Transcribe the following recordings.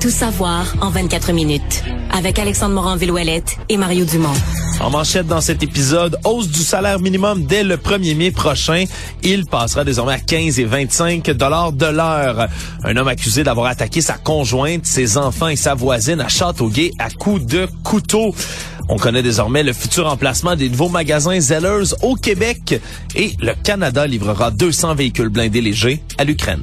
Tout savoir en 24 minutes. Avec Alexandre Morin-Villouellette et Mario Dumont. En manchette dans cet épisode, hausse du salaire minimum dès le 1er mai prochain. Il passera désormais à 15 et 25 dollars de l'heure. Un homme accusé d'avoir attaqué sa conjointe, ses enfants et sa voisine à Châteauguay à coups de couteau. On connaît désormais le futur emplacement des nouveaux magasins Zellers au Québec et le Canada livrera 200 véhicules blindés légers à l'Ukraine.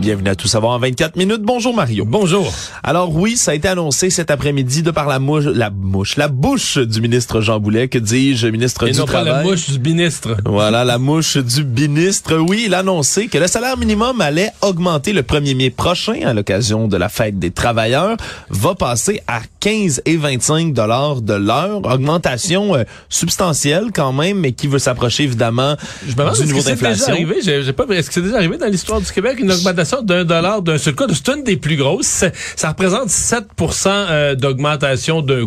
Bienvenue à Tout savoir en 24 minutes. Bonjour Mario. Bonjour. Alors oui, ça a été annoncé cet après-midi de par la mouche, la mouche, la bouche du ministre Jean Boulet, que dis-je, ministre Et du non Travail. pas la mouche du ministre. Voilà, la mouche du ministre. Oui, il a annoncé que le salaire minimum allait augmenter le 1er mai prochain à l'occasion de la fête des travailleurs, va passer à 15 et 25 dollars de l'heure, augmentation euh, substantielle quand même, mais qui veut s'approcher évidemment Je me demande du niveau que c'est déjà d'inflation. est-ce que c'est déjà arrivé dans l'histoire du Québec une augmentation d'un dollar d'un seul coup? C'est une des plus grosses. Ça représente 7% euh, d'augmentation d'un.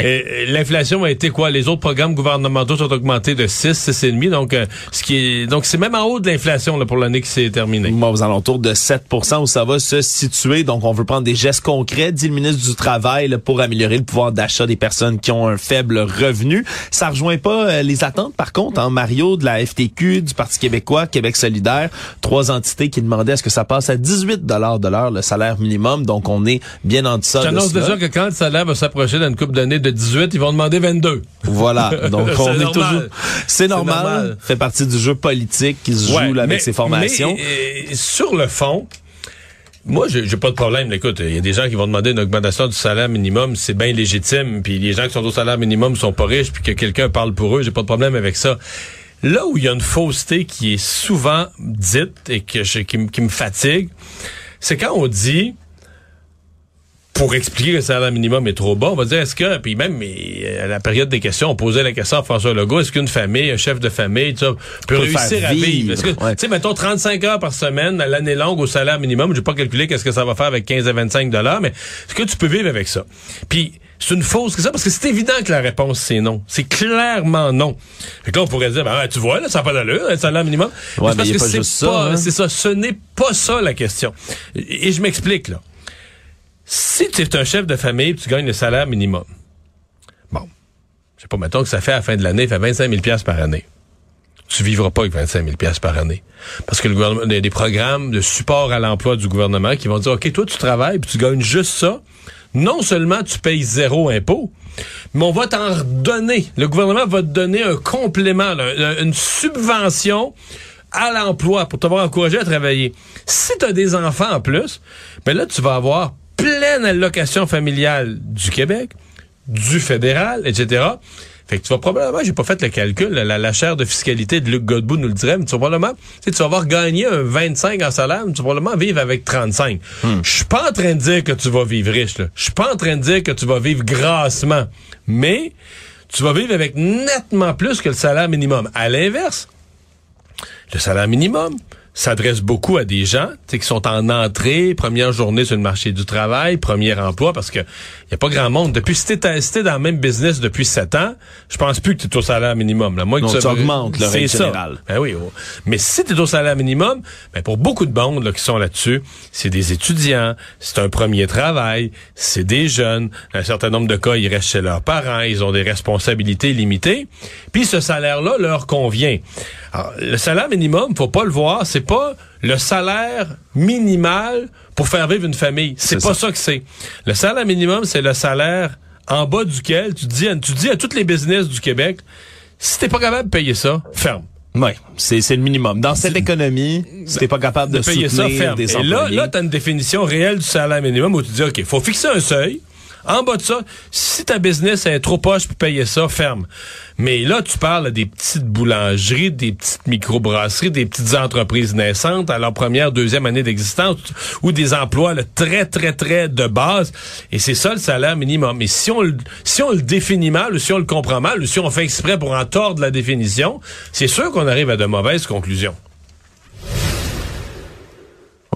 Et, et L'inflation a été quoi? Les autres programmes gouvernementaux sont augmentés de 6, 6,5. Donc, euh, ce qui est, donc c'est même en haut de l'inflation pour l'année qui s'est terminée. Moi, aux alentours de 7 où ça va se situer. Donc, on veut prendre des gestes concrets, dit le ministre du Travail, là, pour améliorer le pouvoir d'achat des personnes qui ont un faible revenu. Ça rejoint pas euh, les attentes, par contre, hein, Mario, de la FTQ, du Parti québécois, Québec solidaire, trois entités qui demandaient à ce que ça passe à 18 de l'heure, le salaire minimum. Donc, on est bien en deçà de J'annonce déjà que quand le salaire va s'approcher dans une couple d'années de 18, ils vont demander 22. Voilà. Donc, on est toujours... C'est normal. normal. Fait partie du jeu politique qui se Ouais, joue là, avec mais- ces formations. mais, euh, sur le fond, moi, j'ai j'ai pas de problème. Écoute, il y a des gens qui vont demander une augmentation du salaire minimum, c'est bien légitime. Puis les gens qui sont au salaire minimum sont pas riches, puis que quelqu'un parle pour eux, j'ai pas de problème avec ça. Là où il y a une fausseté qui est souvent dite et que je- qui, me- qui me fatigue, c'est quand on dit pour expliquer que le salaire minimum est trop bas, on va dire est-ce que puis même mais, à la période des questions, on posait la question à François Legault, est-ce qu'une famille, un chef de famille, tu sais, peut, réussir à vivre, vivre, Est-ce que ouais. tu sais mettons 35 heures par semaine à l'année longue au salaire minimum, je vais pas calculer qu'est-ce que ça va faire avec 15 à 25 dollars, mais est-ce que tu peux vivre avec ça? Puis c'est une fausse question parce que c'est évident que la réponse c'est non. C'est clairement non. Que là on pourrait dire ben tu vois là ça n'a pas d'allure, le salaire minimum. Ouais, mais parce pas que c'est ça, pas hein. c'est ça, ce n'est pas ça la question. Et, et je m'explique là. Si tu es un chef de famille, puis tu gagnes le salaire minimum. Bon, je sais pas, mettons que ça fait à la fin de l'année, ça fait 25 000 piastres par année. Tu vivras pas avec 25 000 piastres par année. Parce que le gouvernement, il y a des programmes de support à l'emploi du gouvernement qui vont dire, OK, toi, tu travailles, puis tu gagnes juste ça. Non seulement tu payes zéro impôt, mais on va t'en redonner. Le gouvernement va te donner un complément, une subvention à l'emploi pour t'avoir encouragé à travailler. Si tu as des enfants en plus, ben là, tu vas avoir pleine allocation familiale du Québec, du fédéral, etc. Fait que tu vas probablement, j'ai pas fait le calcul, la, la chaire de fiscalité de Luc Godbout nous le dirait, mais tu vas probablement, tu sais, tu vas avoir gagné un 25 en salaire, mais tu vas probablement vivre avec 35. Je suis pas en train de dire que tu vas vivre riche, là. Je suis pas en train de dire que tu vas vivre grassement. Mais, tu vas vivre avec nettement plus que le salaire minimum. À l'inverse, le salaire minimum s'adresse beaucoup à des gens qui sont en entrée, première journée sur le marché du travail, premier emploi, parce que y a pas grand monde. Depuis, si t'es t'es dans le même business depuis sept ans, je pense plus que tu es au salaire minimum. Là. Moi, Non, que tu augmentes le C'est règle ça. générale. Ben oui. oh. Mais si tu es au salaire minimum, ben pour beaucoup de monde là, qui sont là-dessus, c'est des étudiants, c'est un premier travail, c'est des jeunes. Un certain nombre de cas, ils restent chez leurs parents, ils ont des responsabilités limitées. Puis ce salaire-là leur convient. Alors, le salaire minimum, faut pas le voir, c'est pas le salaire minimal pour faire vivre une famille. C'est pas ça. ça que c'est. Le salaire minimum, c'est le salaire en bas duquel tu dis, à- tu dis à tous les business du Québec, Si t'es pas capable de payer ça, ferme. Oui, c'est c'est le minimum. Dans cette économie, si t'es pas capable de, de payer ça, ferme. des Et là, là, t'as une définition réelle du salaire minimum où tu dis, OK, faut fixer un seuil. En bas de ça, si ta business est trop poche pour payer ça, ferme. Mais là, tu parles des petites boulangeries, des petites microbrasseries, des petites entreprises naissantes à leur première, deuxième année d'existence, ou des emplois très, très, très de base. Et c'est ça le salaire minimum. Et si on, le, si on le définit mal, ou si on le comprend mal, ou si on fait exprès pour en tordre la définition, c'est sûr qu'on arrive à de mauvaises conclusions.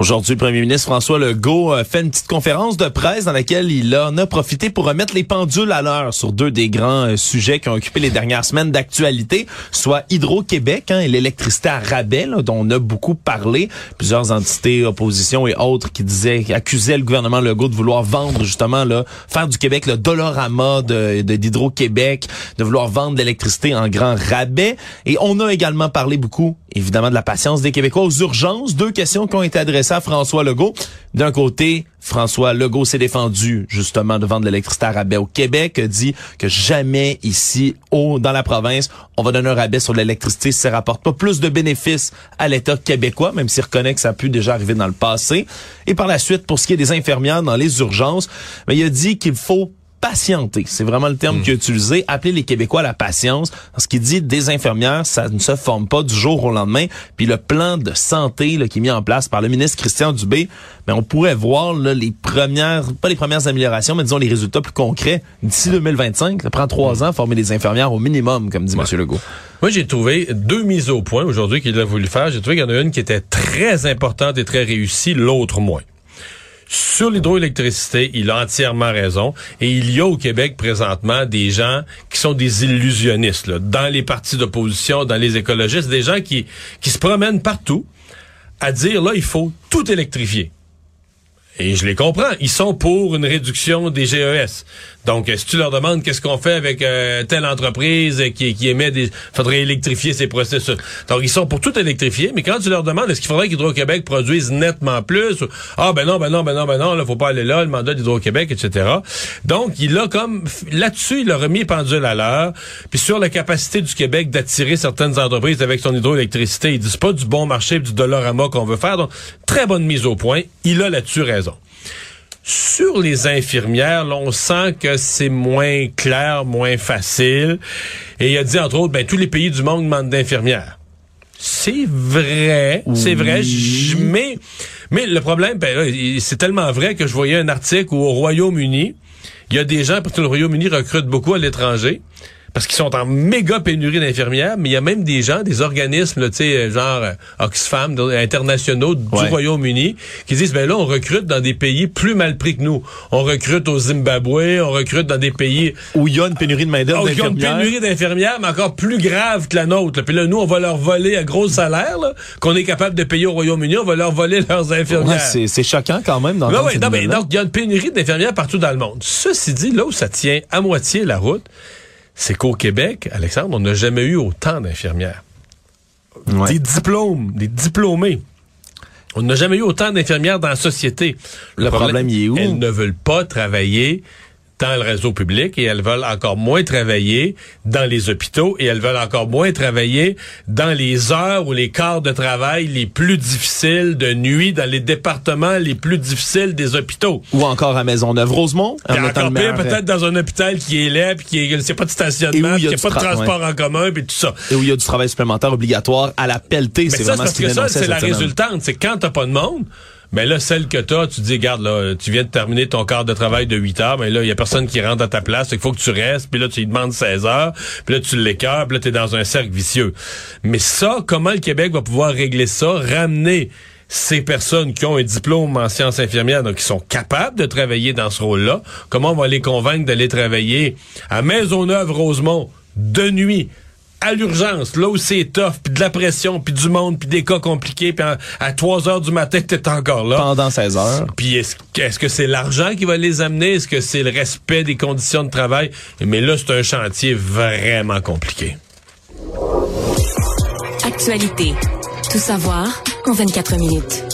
Aujourd'hui, le premier ministre François Legault a fait une petite conférence de presse dans laquelle il en a profité pour remettre les pendules à l'heure sur deux des grands euh, sujets qui ont occupé les dernières semaines d'actualité, soit Hydro-Québec hein, et l'électricité à rabais, dont on a beaucoup parlé. Plusieurs entités, opposition et autres qui disaient, accusaient le gouvernement Legault de vouloir vendre justement, là, faire du Québec le dollarama de, de d'Hydro-Québec, de vouloir vendre l'électricité en grand rabais. Et on a également parlé beaucoup, évidemment, de la patience des Québécois aux urgences. Deux questions qui ont été adressées à François Legault. D'un côté, François Legault s'est défendu justement de vendre l'électricité à rabais au Québec, a dit que jamais ici, au, dans la province, on va donner un rabais sur l'électricité si ça rapporte pas plus de bénéfices à l'État québécois, même s'il reconnaît que ça a pu déjà arriver dans le passé. Et par la suite, pour ce qui est des infirmières dans les urgences, ben, il a dit qu'il faut patienter. C'est vraiment le terme qu'il a utilisé. Appeler les Québécois à la patience. Parce qu'il dit des infirmières, ça ne se forme pas du jour au lendemain. Puis le plan de santé là, qui est mis en place par le ministre Christian Dubé, mais on pourrait voir là, les premières, pas les premières améliorations, mais disons les résultats plus concrets d'ici 2025. Ça prend trois ans former des infirmières au minimum, comme dit M. Legault. Moi, j'ai trouvé deux mises au point aujourd'hui qu'il a voulu faire. J'ai trouvé qu'il y en a une qui était très importante et très réussie, l'autre moins. Sur l'hydroélectricité, il a entièrement raison. Et il y a au Québec présentement des gens qui sont des illusionnistes, là, dans les partis d'opposition, dans les écologistes, des gens qui, qui se promènent partout à dire, là, il faut tout électrifier. Et je les comprends. Ils sont pour une réduction des GES. Donc, si tu leur demandes qu'est-ce qu'on fait avec euh, telle entreprise qui, qui émet des... faudrait électrifier ces processus. Donc, ils sont pour tout électrifier, mais quand tu leur demandes est-ce qu'il faudrait qu'Hydro-Québec produise nettement plus, ah ben non, ben non, ben non, ben non, là, faut pas aller là, le mandat d'Hydro-Québec, etc. Donc, il a comme... Là-dessus, il a remis pendule à l'heure. Puis sur la capacité du Québec d'attirer certaines entreprises avec son hydroélectricité, il dit c'est pas du bon marché du dollarama qu'on veut faire. Donc, très bonne mise au point. Il a là-dessus raison. Sur les infirmières, là, on sent que c'est moins clair, moins facile. Et il a dit, entre autres, ben, tous les pays du monde demandent d'infirmières. C'est vrai, c'est vrai, mais, mais le problème, ben, c'est tellement vrai que je voyais un article où au Royaume-Uni, il y a des gens, parce que le Royaume-Uni recrute beaucoup à l'étranger, parce qu'ils sont en méga pénurie d'infirmières, mais il y a même des gens, des organismes, là, tu sais, genre euh, Oxfam, de- internationaux du Ouais. Royaume-Uni, qui disent, ben là, on recrute dans des pays plus mal pris que nous. On recrute au Zimbabwe, on recrute dans des pays Où il y a une pénurie de main-d'œuvre Oh, qui ont une d'infirmières. pénurie d'infirmières, mais encore plus grave que la nôtre. là. Puis là, nous, on va leur voler à gros salaire, là, qu'on est capable de payer au Royaume-Uni, on va leur voler leurs infirmières. c'est c'est choquant quand même. Ouais, non, mais nouvelle-là. donc, il y a une pénurie d'infirmières partout dans le monde. Ceci dit, là où ça tient à moitié la route, c'est qu'au Québec, Alexandre, on n'a jamais eu autant d'infirmières. Ouais. Des diplômes, des diplômés. On n'a jamais eu autant d'infirmières dans la société. Le problème, il est où? Elles ne veulent pas travailler dans le réseau public et elles veulent encore moins travailler dans les hôpitaux et elles veulent encore moins travailler dans les heures ou les quarts de travail les plus difficiles de nuit dans les départements les plus difficiles des hôpitaux. Ou encore à Maisonneuve-Rosemont. en Et mettant encore pire, peut-être dans un hôpital qui est laid, puis qui est, c'est pas de stationnement, qui a pas de tra- transport en commun, puis tout ça. Et où il y a du travail supplémentaire obligatoire à la pelletée. C'est vraiment parce ce que ça, c'est la semaine. résultante. C'est quand t'as pas de monde, mais là, celle que t'as, tu dis, regarde, là, tu viens de terminer ton quart de travail de 8 heures, mais là, il y a personne qui rentre à ta place, il faut que tu restes, puis là, tu lui demandes 16 heures, puis là, tu l'écœures, puis là, t'es dans un cercle vicieux. Mais ça, comment le Québec va pouvoir régler ça, ramener ces personnes qui ont un diplôme en sciences infirmières, donc qui sont capables de travailler dans ce rôle-là, comment on va les convaincre d'aller travailler à Maisonneuve-Rosemont de nuit, à l'urgence, là où c'est tough, puis de la pression, puis du monde, puis des cas compliqués, puis à, à 3 heures du matin, t'es encore là. Pendant 16 heures. Puis est-ce est-ce que c'est l'argent qui va les amener? Est-ce que c'est le respect des conditions de travail? Mais là, c'est un chantier vraiment compliqué. Actualité. Tout savoir en 24 minutes.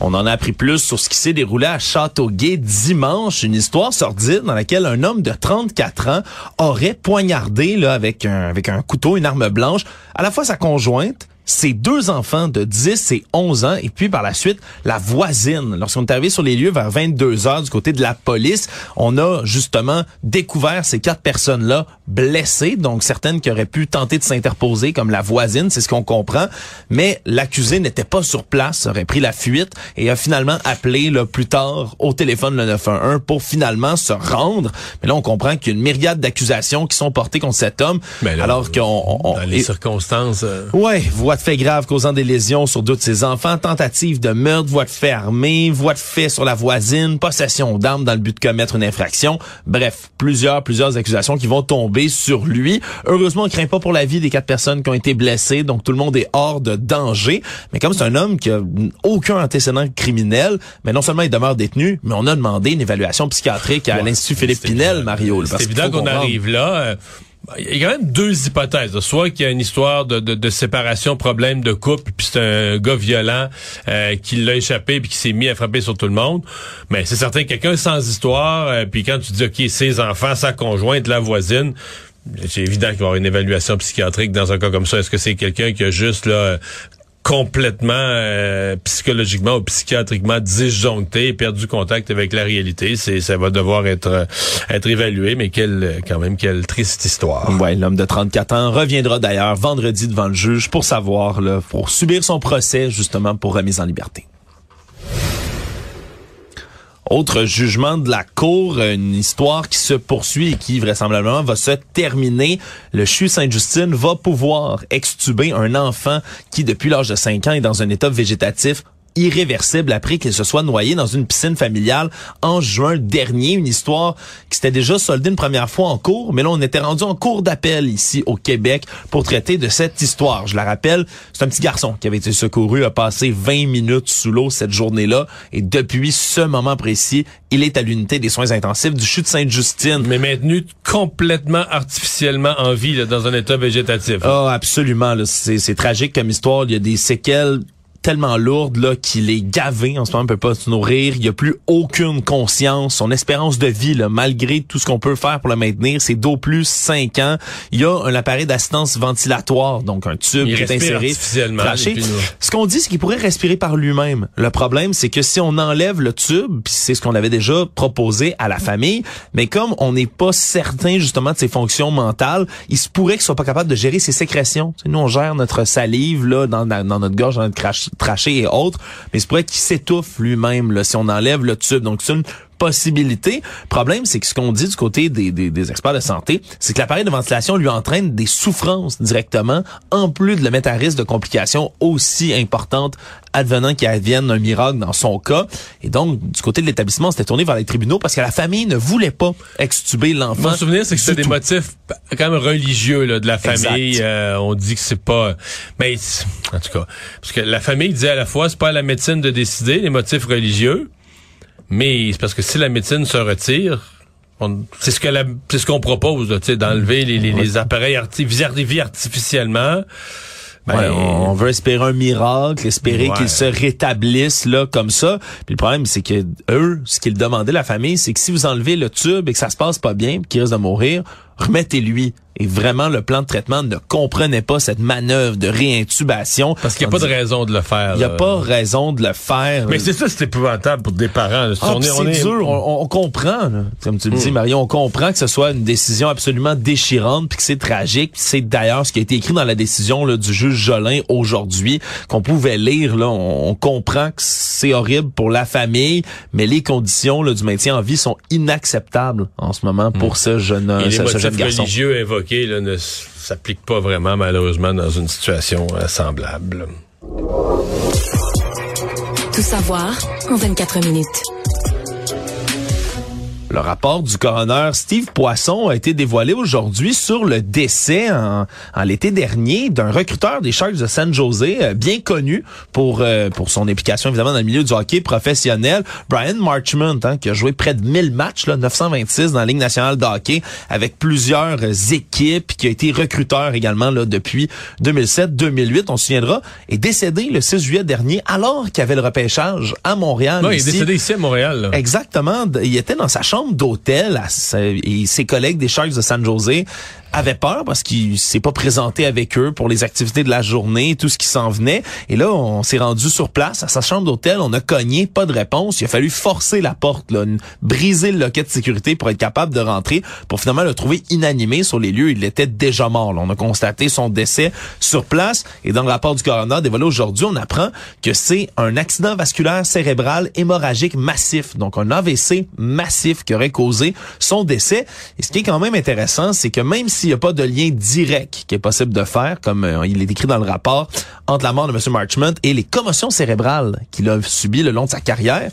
On en a appris plus sur ce qui s'est déroulé à Châteauguay dimanche, une histoire sordide dans laquelle un homme de 34 ans aurait poignardé là, avec, un, avec un couteau, une arme blanche, à la fois sa conjointe, ses deux enfants de 10 et 11 ans et puis par la suite la voisine. Lorsqu'on est arrivé sur les lieux vers 22 heures du côté de la police, on a justement découvert ces quatre personnes-là blessées, donc certaines qui auraient pu tenter de s'interposer comme la voisine, c'est ce qu'on comprend, mais l'accusé n'était pas sur place, aurait pris la fuite et a finalement appelé là, plus tard au téléphone le 911 pour finalement se rendre. Mais là on comprend qu'il y a une myriade d'accusations qui sont portées contre cet homme Ben là, alors qu'on on- Dans les et- circonstances. euh, Ouais, voie de fait grave causant des lésions sur deux de ses enfants, tentative de meurtre, voie de fait armée, voie de fait sur la voisine, possession d'armes dans le but de commettre une infraction. Bref, plusieurs, plusieurs accusations qui vont tomber sur lui. Heureusement, on craint pas pour la vie des quatre personnes qui ont été blessées, donc tout le monde est hors de danger. Mais comme c'est un homme qui a aucun antécédent criminel, mais non seulement il demeure détenu, mais on a demandé une évaluation psychiatrique à Ouais, l'Institut Philippe Pinel. Mario. C'est évident qu'on arrive là. euh, Il y a quand même deux hypothèses. Soit qu'il y a une histoire de, de, de séparation, problème de couple, puis c'est un gars violent euh, qui l'a échappé puis qui s'est mis à frapper sur tout le monde. Mais c'est certain que quelqu'un sans histoire, euh, puis quand tu dis OK, ses enfants, sa conjointe, la voisine, c'est évident qu'il va y avoir une évaluation psychiatrique dans un cas comme ça. Est-ce que c'est quelqu'un qui a juste là complètement euh, psychologiquement ou psychiatriquement disjoncté, perdu contact avec la réalité, c'est ça va devoir être euh, être évalué, mais quelle quand même quelle triste histoire. Ouais, l'homme de 34 ans reviendra d'ailleurs vendredi devant le juge pour savoir, là, pour subir son procès justement pour remise en liberté. Autre jugement de la cour, une histoire qui se poursuit et qui vraisemblablement va se terminer. Le CHU Sainte-Justine va pouvoir extuber un enfant qui, depuis l'âge de 5 ans, est dans un état végétatif irréversible après qu'il se soit noyé dans une piscine familiale en juin dernier. Une histoire qui s'était déjà soldée une première fois en cours, mais là, on était rendu en cours d'appel ici au Québec pour traiter de cette histoire. Je la rappelle, c'est un petit garçon qui avait été secouru, a passé 20 minutes sous l'eau cette journée-là, et depuis ce moment précis, il est à l'unité des soins intensifs du CHU de Sainte-Justine. Mais maintenu complètement artificiellement en vie là, dans un état végétatif. Ah, absolument. là. C'est c'est tragique comme histoire. Il y a des séquelles tellement lourdes là qu'il est gavé en ce moment, il peut pas se nourrir, il y a plus aucune conscience, son espérance de vie là, malgré tout ce qu'on peut faire pour le maintenir, c'est d'au plus 5 ans. Il y a un appareil d'assistance ventilatoire, donc un tube Il qui est inséré puis Ce qu'on dit c'est qu'il pourrait respirer par lui-même. Le problème c'est que si on enlève le tube, puis c'est ce qu'on avait déjà proposé à la famille, mais comme on n'est pas certain justement de ses fonctions mentales, il se pourrait qu'il soit pas capable de gérer ses sécrétions. Nous on gère notre salive là dans, notre gorge, dans notre crach- trachée et autres, mais se pourrait qu'il s'étouffe lui-même si on enlève le tube. Donc c'est une possibilité. Problème, c'est que ce qu'on dit du côté des, des, des experts de santé, c'est que l'appareil de ventilation lui entraîne des souffrances directement, en plus de le mettre à risque de complications aussi importantes advenant qu'il advienne un miracle dans son cas. Et donc, du côté de l'établissement, on s'était tourné vers les tribunaux parce que la famille ne voulait pas extuber l'enfant. Mon souvenir, c'est que c'était des motifs quand même religieux là, de la famille. Euh, on dit que c'est pas... Mais en tout cas, parce que la famille disait à la fois, c'est pas à la médecine de décider les motifs religieux, mais c'est parce que si la médecine se retire... C'est ce que la, c'est ce qu'on propose, tu sais, d'enlever les, les, les appareils arti, vie artificiellement. Ben, Ouais, on veut espérer un miracle, espérer Ouais. qu'ils se rétablissent là comme ça. Puis le problème, c'est que eux, ce qu'ils demandaient la famille, c'est que si vous enlevez le tube et que ça se passe pas bien, puis qu'il risque de mourir, remettez-lui. Et vraiment, le plan de traitement ne comprenait pas cette manœuvre de réintubation. parce qu'il n'y a pas de raison de le faire. Il n'y a là. pas raison de le faire. Mais c'est ça, c'est épouvantable pour des parents. Ah, On est- on c'est est- dur, on, on comprend. là. Comme tu le dis, Mario, on comprend que ce soit une décision absolument déchirante, puis que c'est tragique. C'est d'ailleurs ce qui a été écrit dans la décision là, du juge Jolin aujourd'hui, qu'on pouvait lire. Là, on, on comprend que c'est horrible pour la famille, mais les conditions là, du maintien en vie sont inacceptables en ce moment pour ce jeune, les ce, ce motifs jeune garçon. religieux invoqués là, ne s- s'appliquent pas vraiment, malheureusement, dans une situation euh, semblable. Tout savoir en 24 minutes. Le rapport du coroner Steve Poisson a été dévoilé aujourd'hui sur le décès en, en l'été dernier d'un recruteur des Sharks de San Jose, euh, bien connu pour euh, pour son implication évidemment dans le milieu du hockey professionnel, Brian Marchment, hein, qui a joué près de 1000 matchs, là, 926 dans la Ligue nationale de hockey avec plusieurs équipes, qui a été recruteur également là depuis 2007-2008, on se souviendra, est décédé le 6 juillet dernier alors qu'il y avait le repêchage à Montréal. Non, il est décédé ici à Montréal. Là. Exactement, il était dans sa chambre d'hôtel et ses collègues des Sharks de San Jose avait peur parce qu'il s'est pas présenté avec eux pour les activités de la journée, tout ce qui s'en venait. Et là, on s'est rendu sur place à sa chambre d'hôtel, on a cogné, pas de réponse. Il a fallu forcer la porte, là, briser le loquet de sécurité pour être capable de rentrer, pour finalement le trouver inanimé sur les lieux. Il était déjà mort. Là. On a constaté son décès sur place. Et dans le rapport du coroner dévoilé aujourd'hui, on apprend que c'est un accident vasculaire cérébral hémorragique massif, donc un AVC massif qui aurait causé son décès. Et ce qui est quand même intéressant, c'est que même s'il n'y a pas de lien direct qui est possible de faire, comme euh, il est écrit dans le rapport, entre la mort de M. Marchment et les commotions cérébrales qu'il a subies le long de sa carrière,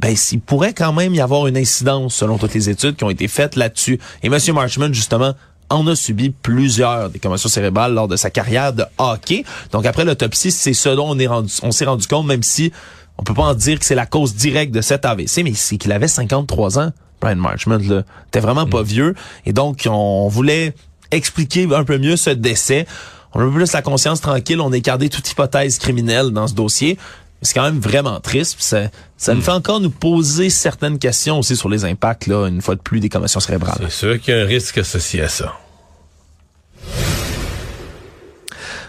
ben, il pourrait quand même y avoir une incidence selon toutes les études qui ont été faites là-dessus. Et M. Marchment, justement, en a subi plusieurs des commotions cérébrales lors de sa carrière de hockey. Donc après l'autopsie, c'est ce dont on est s'est rendu compte, même si on peut pas en dire que c'est la cause directe de cet AVC, mais c'est qu'il avait 53 ans. Brian Marchment, là, était vraiment pas mm. vieux. Et donc, on voulait expliquer un peu mieux ce décès. On a un peu plus la conscience tranquille, on a écarté toute hypothèse criminelle dans ce dossier. C'est quand même vraiment triste. Ça, ça nous hmm. fait encore nous poser certaines questions aussi sur les impacts, là, une fois de plus, des commotions cérébrales. C'est sûr qu'il y a un risque associé à ça.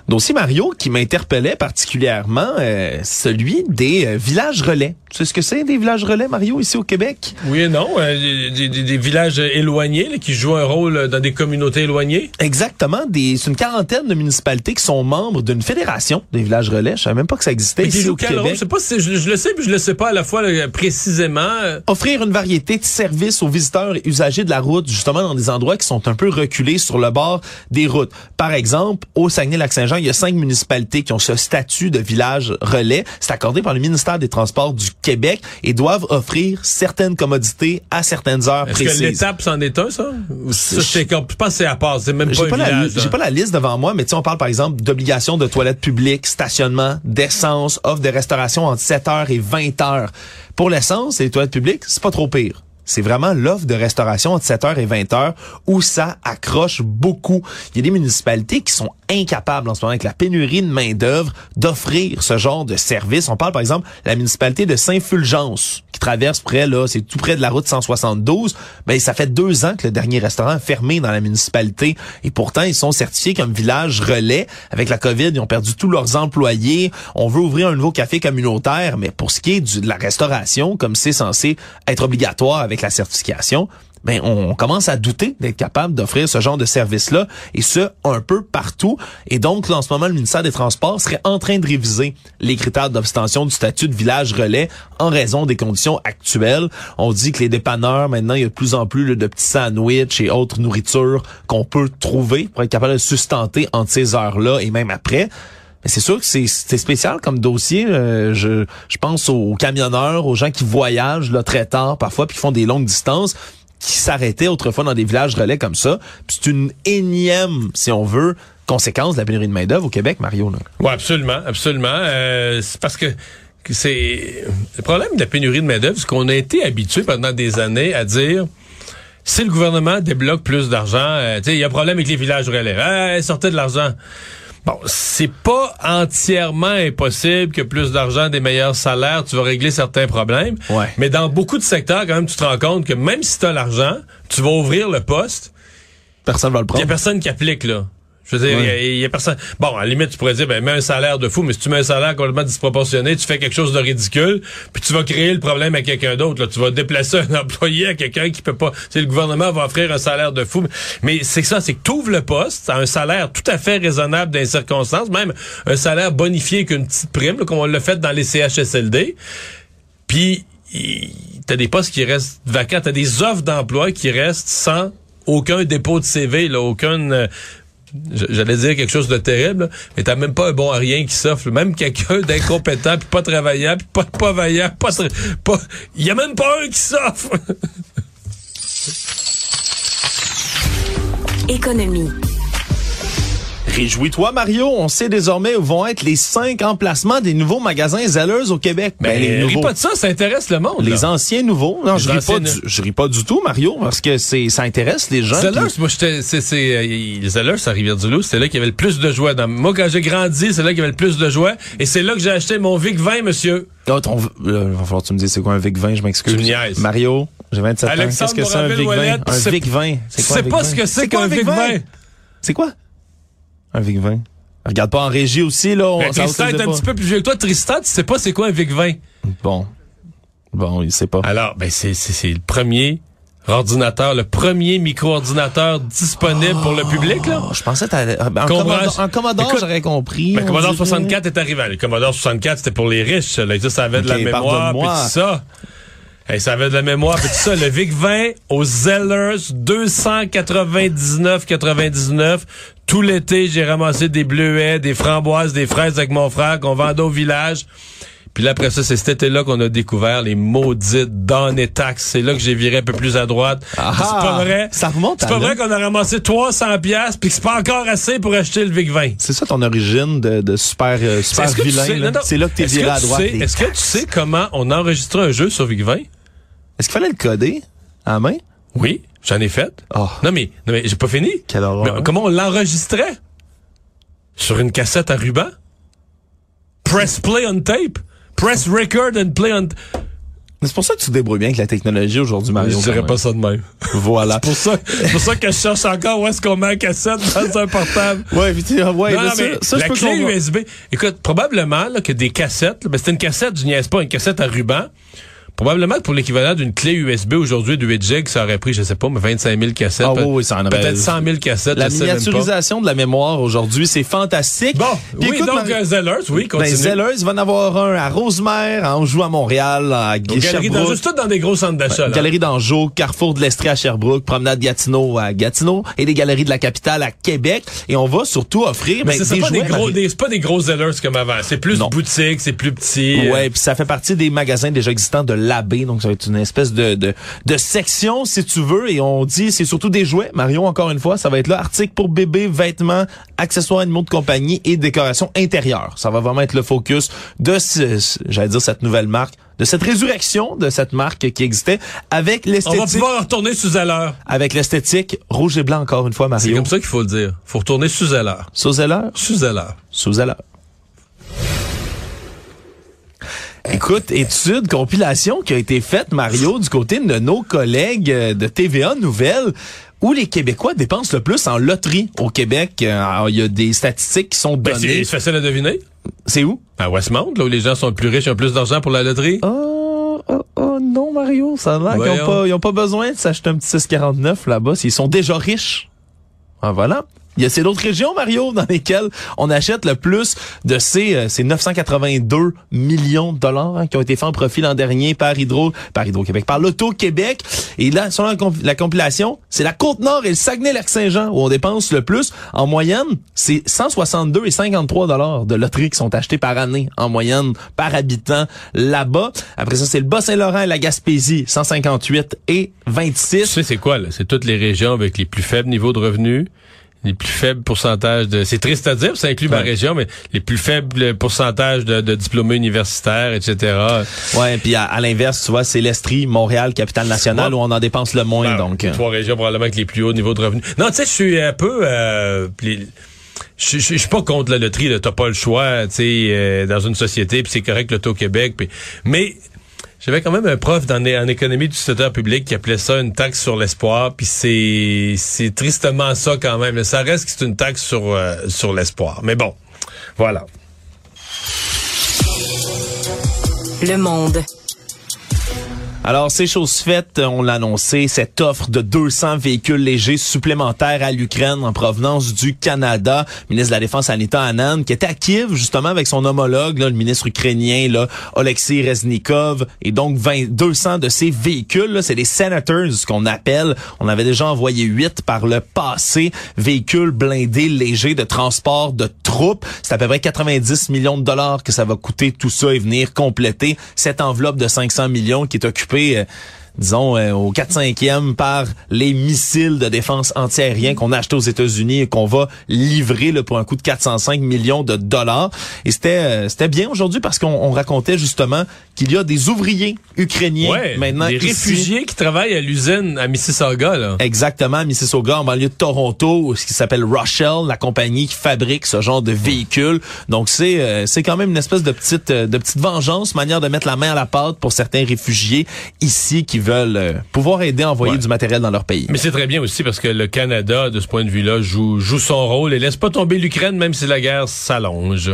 Dossier Mario qui m'interpellait particulièrement, euh, celui des euh, villages relais. Tu sais ce que c'est des villages relais, Mario, ici au Québec? Oui et non. Euh, des, villages éloignés qui jouent un rôle dans des communautés éloignées. Exactement. C'est une quarantaine de municipalités qui sont membres d'une fédération des villages relais. Je savais même pas que ça existait ici au Québec. Je sais pas si je, le sais, puis je le sais pas à la fois précisément. Offrir une variété de services aux visiteurs et usagers de la route, justement dans des endroits qui sont un peu reculés sur le bord des routes. Par exemple, au Saguenay-Lac-Saint-Jean, il y a cinq municipalités qui ont ce statut de village relais. C'est accordé par le ministère des Transports du Québec et doivent offrir certaines commodités à certaines heures Est-ce précises. que l'étape c'en est un, ça? ça je pense que c'est à part. C'est même pas un village. J'ai pas la liste devant moi, mais tu on parle par exemple d'obligation de toilettes publiques, stationnement, d'essence, offre de restauration entre 7 heures et 20 heures. Pour l'essence et les toilettes publiques, c'est pas trop pire c'est vraiment l'offre de restauration entre 7h et 20h où ça accroche beaucoup. Il y a des municipalités qui sont incapables en ce moment avec la pénurie de main-d'œuvre d'offrir ce genre de service. On parle par exemple de la municipalité de Saint-Fulgence qui traverse près là, c'est tout près de la route 172. Ben ça fait deux ans que le dernier restaurant est fermé dans la municipalité et pourtant ils sont certifiés comme village relais. Avec la COVID, ils ont perdu tous leurs employés. On veut ouvrir un nouveau café communautaire, mais pour ce qui est de la restauration, comme c'est censé être obligatoire avec la certification, ben on commence à douter d'être capable d'offrir ce genre de service-là, et ce, un peu partout. Et donc, là, en ce moment, le ministère des Transports serait en train de réviser les critères d'obtention du statut de village relais en raison des conditions actuelles. On dit que les dépanneurs, maintenant, il y a de plus en plus de petits sandwichs et autres nourritures qu'on peut trouver pour être capable de sustenter entre ces heures-là et même après. Mais c'est sûr que c'est spécial comme dossier. Euh, je, je pense aux camionneurs, aux gens qui voyagent là, très tard parfois, puis qui font des longues distances, qui s'arrêtaient autrefois dans des villages relais comme ça. C'est une énième, si on veut, conséquence de la pénurie de main-d'œuvre au Québec, Mario. Oui, absolument, absolument. Euh, c'est parce que c'est le problème de la pénurie de main-d'œuvre, c'est qu'on a été habitué pendant des années à dire si le gouvernement débloque plus d'argent, euh, il y a un problème avec les villages relais. sortez de l'argent. Bon, c'est pas entièrement impossible que plus d'argent, des meilleurs salaires, tu vas régler certains problèmes. Ouais. Mais dans beaucoup de secteurs, quand même, tu te rends compte que même si tu as l'argent, tu vas ouvrir le poste. Personne va le prendre. Il y a personne qui applique, là. Je veux dire, il y, a personne. Bon, à la limite, tu pourrais dire, ben, mets un salaire de fou, mais si tu mets un salaire complètement disproportionné, tu fais quelque chose de ridicule, puis tu vas créer le problème à quelqu'un d'autre. Tu vas déplacer un employé à quelqu'un qui peut pas. C'est le gouvernement va offrir un salaire de fou. Mais c'est ça, c'est que tu ouvres le poste à un salaire tout à fait raisonnable dans les circonstances, même un salaire bonifié qu'une petite prime, comme on l'a fait dans les CHSLD. Puis t'as des postes qui restent vacants, t'as des offres d'emploi qui restent sans aucun dépôt de CV, là, aucune euh, j'allais dire quelque chose de terrible, mais t'as même pas un bon à rien qui s'offre. Même quelqu'un d'incompétent, puis pas travaillant, puis pas, pas vaillant, pas... pas Il y a même pas un qui s'offre! Économie. Réjouis-toi, Mario. On sait désormais où vont être les cinq emplacements des nouveaux magasins Zellers au Québec. Ben, les ris pas de ça, ça intéresse le monde. Les là. anciens nouveaux. Non, Les je ris pas, du, je ris pas du tout, Mario, parce que c'est, ça intéresse les gens. Zellers, moi, j'étais, c'est, c'est, euh, les Zellers à Rivière-du-Loup, c'était là qu'il y avait le plus de joie. Dans, moi, quand j'ai grandi, c'est là qu'il y avait le plus de joie. Et c'est là que j'ai acheté mon Vic 20, monsieur. Ah, ton, là, va falloir que tu me dises c'est quoi un Vic 20, je m'excuse. Mario, j'ai 27 ans. Alexandre Qu'est-ce que c'est un Vic 20? Moraville-Ouellette, Un c'est- Vic 20. C'est pas 20? ce que c'est qu'un Vic 20. C'est quoi? Un Vic 20. Regarde pas en régie aussi, là. On, Ben, Tristan est un pas. petit peu plus vieux que toi. Tristan, tu sais pas c'est quoi un Vic 20. Bon. Bon, il sait pas. Alors, ben, c'est, c'est, c'est le premier ordinateur, le premier micro-ordinateur disponible pour le public, là. Oh, je pensais que t'allais- ah, ben, en Commodore, en Commodore, Écoute, j'aurais compris. Ben, Commodore dirait. 64 est arrivé. Le Commodore 64, c'était pour les riches. Là, ça, ça avait de la mémoire, puis ça. Hey, ça avait de la mémoire, puis tout ça. Le Vic 20 aux Zellers, 299,99. Tout l'été, j'ai ramassé des bleuets, des framboises, des fraises avec mon frère qu'on vendait au village. Puis là, après ça, c'est cet été-là qu'on a découvert les maudites données taxes. C'est là que j'ai viré un peu plus à droite. Ah, c'est pas vrai? ça remonte C'est pas là. vrai qu'on a ramassé 300 pièces puis que c'est pas encore assez pour acheter le Vic 20. C'est ça ton origine de, de super, euh, super tu vilain. sais-. C'est là que t'es viré à droite. sais- des Est-ce que tu sais comment on enregistrait un jeu sur Vic 20? Est-ce qu'il fallait le coder à la main? Oui, j'en ai fait. Oh. Non mais, non mais j'ai pas fini. Quelle horreur. Mais comment on l'enregistrait? Sur une cassette à ruban? Press play on tape? Press record and play on... Mais C'est pour ça que tu te débrouilles bien avec la technologie aujourd'hui, Mario. je dirais pas ça de même. Voilà. C'est pour ça, c'est pour ça que je cherche encore où est-ce qu'on met la cassette dans un portable. Ouais, puis tu- ouais, non, mais non, ça, mais ça, je la peux clé comprendre. USB. Écoute, probablement là, que des cassettes, là, ben, c'était une cassette, je niaise pas, une cassette à ruban. Probablement que pour l'équivalent d'une clé USB aujourd'hui de 8 gigs, ça aurait pris, je sais pas, mais 25 000 cassettes. Ah oui, ça en aurait- Peut-être 100 000 cassettes, La même pas. miniaturisation de la mémoire aujourd'hui, c'est fantastique. Bon, Puis oui, écoute, donc euh, Zellers, oui, Ben, continue. Zellers, il va en avoir un à Rosemère, à Anjou à Montréal, à Sherbrooke. d'Anjou, juste tout dans des gros centres d'achat. là. Galerie d'Anjou, Carrefour de l'Estrie à Sherbrooke, Promenade Gatineau à Gatineau et des galeries de la capitale à Québec. Et on va surtout offrir Mais ben, c'est des pas des gros, des, c'est pas des gros Zellers comme avant. C'est plus Non. boutique, c'est plus petit. euh, Ouais, puis ça fait partie des magasins déjà existants de donc ça va être une espèce de, de, de section, si tu veux, et on dit c'est surtout des jouets. Mario, encore une fois, ça va être là, articles pour bébés, vêtements, accessoires animaux de compagnie et décoration intérieure. Ça va vraiment être le focus de, ce, j'allais dire, cette nouvelle marque, de cette résurrection de cette marque qui existait avec On va l'esthétique, pouvoir retourner sous Zeller. avec l'esthétique rouge et blanc encore une fois, C'est Mario. comme ça qu'il faut le dire. Faut retourner sous Zeller. Sous Zeller? Sous Zeller. Sous Zeller. Écoute, étude, compilation qui a été faite, Mario, du côté de nos collègues euh, de TVA Nouvelles, où les Québécois dépensent le plus en loterie au Québec. Euh, alors, Il y a des statistiques qui sont Ben, données. c'est c'est facile à deviner. c'est où? À Westmount, là où les gens sont plus riches et ont plus d'argent pour la loterie. Oh, oh, oh, non, Mario, ça a l'air qu'ils Voyons. ont pas, ils ont pas besoin de s'acheter un petit 649 là-bas s'ils sont déjà riches. Ah, voilà. Il y a ces d'autres régions, Mario, dans lesquelles on achète le plus de ces, euh, ces 982 millions de dollars hein, qui ont été faits en profit l'an dernier par Hydro, par Hydro-Québec, par l'Auto-Québec. Et là, selon la compilation, c'est la Côte-Nord et le Saguenay-Lac-Saint-Jean où on dépense le plus. En moyenne, c'est 162 et 53 dollars de loterie qui sont achetés par année, en moyenne, par habitant là-bas. Après ça, c'est le Bas-Saint-Laurent et la Gaspésie, 158 et 26. Tu sais, c'est quoi, là? C'est toutes les régions avec les plus faibles niveaux de revenus, les plus faibles pourcentages de... C'est triste à dire, ça inclut ma région, mais les plus faibles pourcentages de, de diplômés universitaires, etc. Ouais, puis à, à l'inverse, tu vois, c'est l'Estrie, Montréal, capitale nationale, Ouais. où on en dépense le moins, Ben, donc. les Trois régions probablement avec les plus hauts niveaux de revenus. Non, tu sais, je suis un peu... Euh, les- je je- je suis pas contre la loterie, là. T'as pas le choix, tu sais, euh, dans une société, puis c'est correct l'Auto-Québec. puis- Mais j'avais quand même un prof dans, en économie du secteur public qui appelait ça une taxe sur l'espoir, puis c'est c'est tristement ça quand même. Ça reste que c'est une taxe sur euh, sur l'espoir. Mais bon, voilà. Le monde. Alors, c'est chose faite, on l'a annoncé, cette offre de 200 véhicules légers supplémentaires à l'Ukraine en provenance du Canada. Ministre de la Défense, Anita Anand, qui était à Kiev, justement, avec son homologue, là, le ministre ukrainien, là, Oleksiy Reznikov. Et donc, 20, 200 de ces véhicules, c'est des Senators, qu'on appelle. On avait déjà envoyé 8 par le passé. Véhicules blindés légers de transport de C'est à peu près 90 millions de dollars que ça va coûter tout ça et venir compléter cette enveloppe de 500 millions qui est occupée euh, disons, euh, au 4-5e par les missiles de défense antiaérien qu'on a achetés aux États-Unis et qu'on va livrer là, pour un coût de 405 millions de dollars. Et c'était euh, c'était bien aujourd'hui parce qu'on on racontait justement qu'il y a des ouvriers ukrainiens Ouais, maintenant des ici. réfugiés qui travaillent à l'usine à Mississauga, là. Exactement, à Mississauga, en banlieue de Toronto, ce qui s'appelle Rochelle, la compagnie qui fabrique ce genre de véhicules. Donc c'est euh, c'est quand même une espèce de petite euh, de petite vengeance, manière de mettre la main à la pâte pour certains réfugiés ici qui veulent euh, pouvoir aider à envoyer Ouais. du matériel dans leur pays. Mais c'est très bien aussi parce que le Canada, de ce point de vue-là, joue, joue son rôle et laisse pas tomber l'Ukraine même si la guerre s'allonge.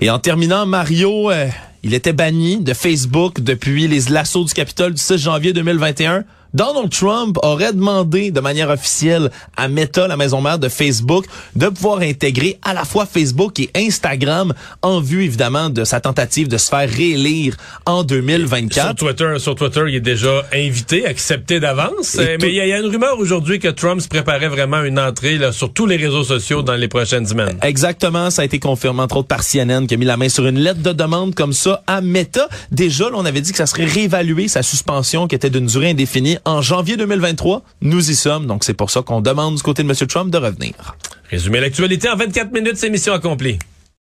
Et en terminant, Mario, euh, il était banni de Facebook depuis les l'assaut du Capitole du 6 janvier 2021. Donald Trump aurait demandé de manière officielle à Meta, la maison mère de Facebook, de pouvoir intégrer à la fois Facebook et Instagram en vue évidemment de sa tentative de se faire réélire en Sur 2024. Twitter, sur Twitter, il est déjà invité, accepté d'avance. Euh, Mais il y, a- il y a une rumeur aujourd'hui que Trump se préparait vraiment une entrée là, sur tous les réseaux sociaux dans les prochaines semaines. Exactement, ça a été confirmé entre autres par CNN qui a mis la main sur une lettre de demande comme ça à Meta. Déjà, là, on avait dit que ça serait réévalué sa suspension qui était d'une durée indéfinie en janvier 2023. Nous y sommes, donc c'est pour ça qu'on demande du côté de M. Trump de revenir. Résumer l'actualité en 24 minutes, c'est mission accomplie.